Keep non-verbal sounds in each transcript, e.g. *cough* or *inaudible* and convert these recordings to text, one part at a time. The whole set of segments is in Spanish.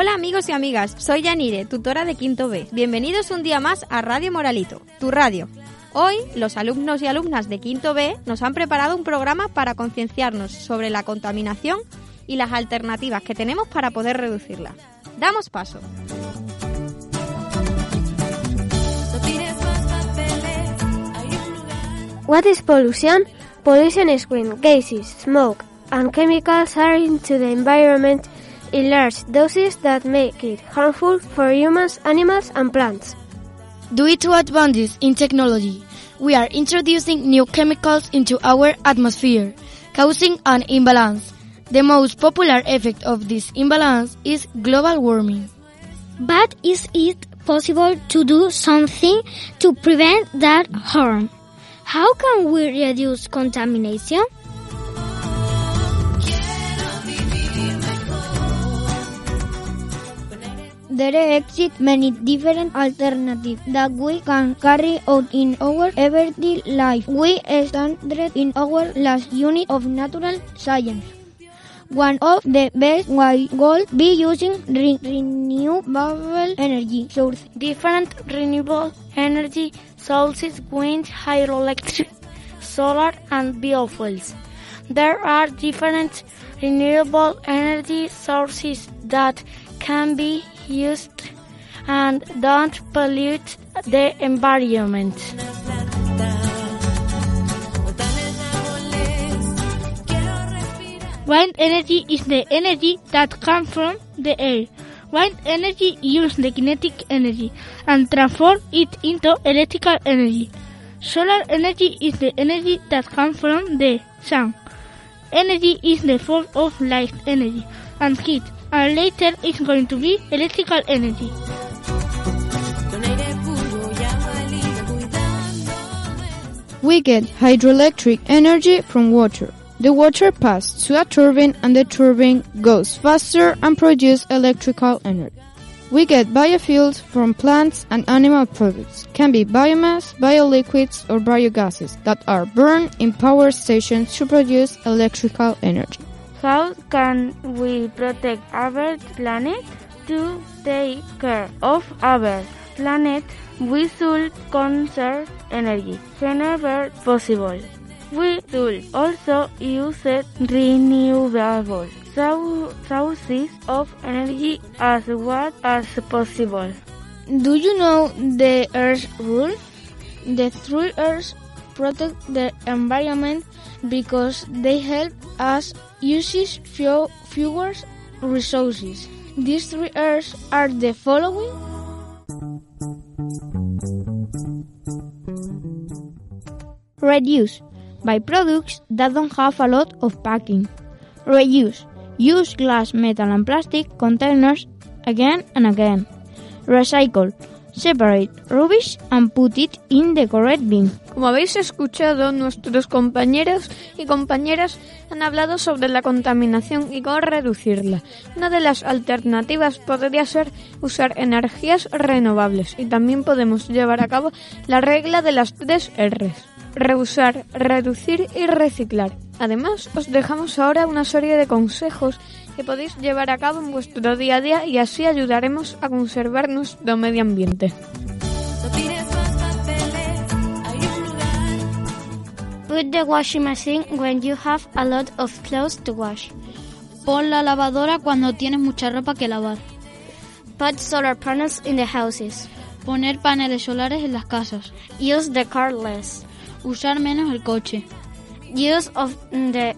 Hola amigos y amigas, soy Yanire, tutora de Quinto B. Bienvenidos un día más a Radio Moralito, tu radio. Hoy, los alumnos y alumnas de Quinto B nos han preparado un programa para concienciarnos sobre la contaminación y las alternativas que tenemos para poder reducirla. Damos paso. What is pollution? Pollution is when gases, smoke, and chemicals are into the environment in large doses that make it harmful for humans, animals, and plants. Due to advances in technology, we are introducing new chemicals into our atmosphere, causing an imbalance. The most popular effect of this imbalance is global warming. But is it possible to do something to prevent that harm? How can we reduce contamination? There exist many different alternatives that we can carry out in our everyday life. We studied in our last unit of natural science. One of the best ways would be using re- renewable energy sources. Different renewable energy sources wind, hydroelectric, solar and biofuels. There are different renewable energy sources that can be used and don't pollute the environment. Wind energy is the energy that comes from the air. Wind energy uses the kinetic energy and transforms it into electrical energy. Solar energy is the energy that comes from the sun. Energy is the form of light energy and heat, and later it's going to be electrical energy. We get hydroelectric energy from water. The water passes to a turbine and the turbine goes faster and produces electrical energy. We get biofuels from plants and animal products. Can be biomass, bioliquids or biogases that are burned in power stations to produce electrical energy. How can we protect our planet? To take care of our planet, we should conserve energy whenever possible. We should also use renewable sou- sources of energy as much as possible. Do you know the Earth rule? The three Earths protect the environment because they help us use few, fewer resources. These three Earths are the following. Reduce. by products that don't have a lot of packing. Reuse. Use glass, metal and plastic containers again and again. Recycle. Separate rubbish and put it in the correct bin. Como habéis escuchado, nuestros compañeros y compañeras han hablado sobre la contaminación y cómo reducirla. Una de las alternativas podría ser usar energías renovables y también podemos llevar a cabo la regla de las tres R's. Reusar, reducir y reciclar. Además, os dejamos ahora una serie de consejos que podéis llevar a cabo en vuestro día a día y así ayudaremos a conservar nuestro medio ambiente. Put the washing machine when you have a lot of clothes to wash. Pon la lavadora cuando tienes mucha ropa que lavar. Put solar panels in the houses. Poner paneles solares en las casas. Use the car less. Usar menos el coche. Use of the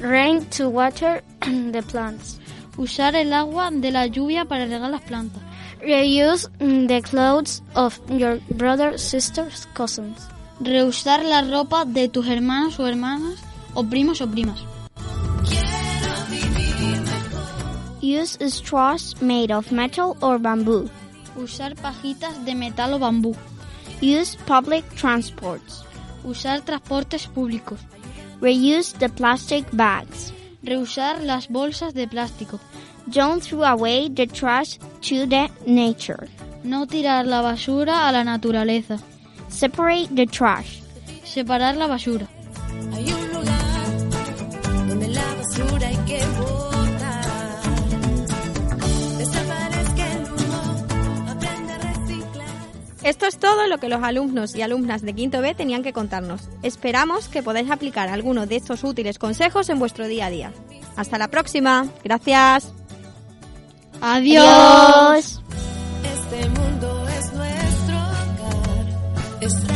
rain to water *clears throat* the plants. Usar el agua de la lluvia para regar las plantas. Reuse mm, the clothes of your brothers, sisters, cousins. Reusar la ropa de tus hermanos o hermanas o primos o primas. Use straws made of metal or bamboo. Usar pajitas de metal o bambú. Use public transports. Usar transportes públicos. Reuse the plastic bags. Reusar las bolsas de plástico. Don't throw away the trash to the nature. No tirar la basura a la naturaleza. Separate the trash. Separar la basura. Esto es todo lo que los alumnos y alumnas de Quinto B tenían que contarnos. Esperamos que podáis aplicar alguno de estos útiles consejos en vuestro día a día. Hasta la próxima. Gracias. Adiós. Este mundo es nuestro hogar.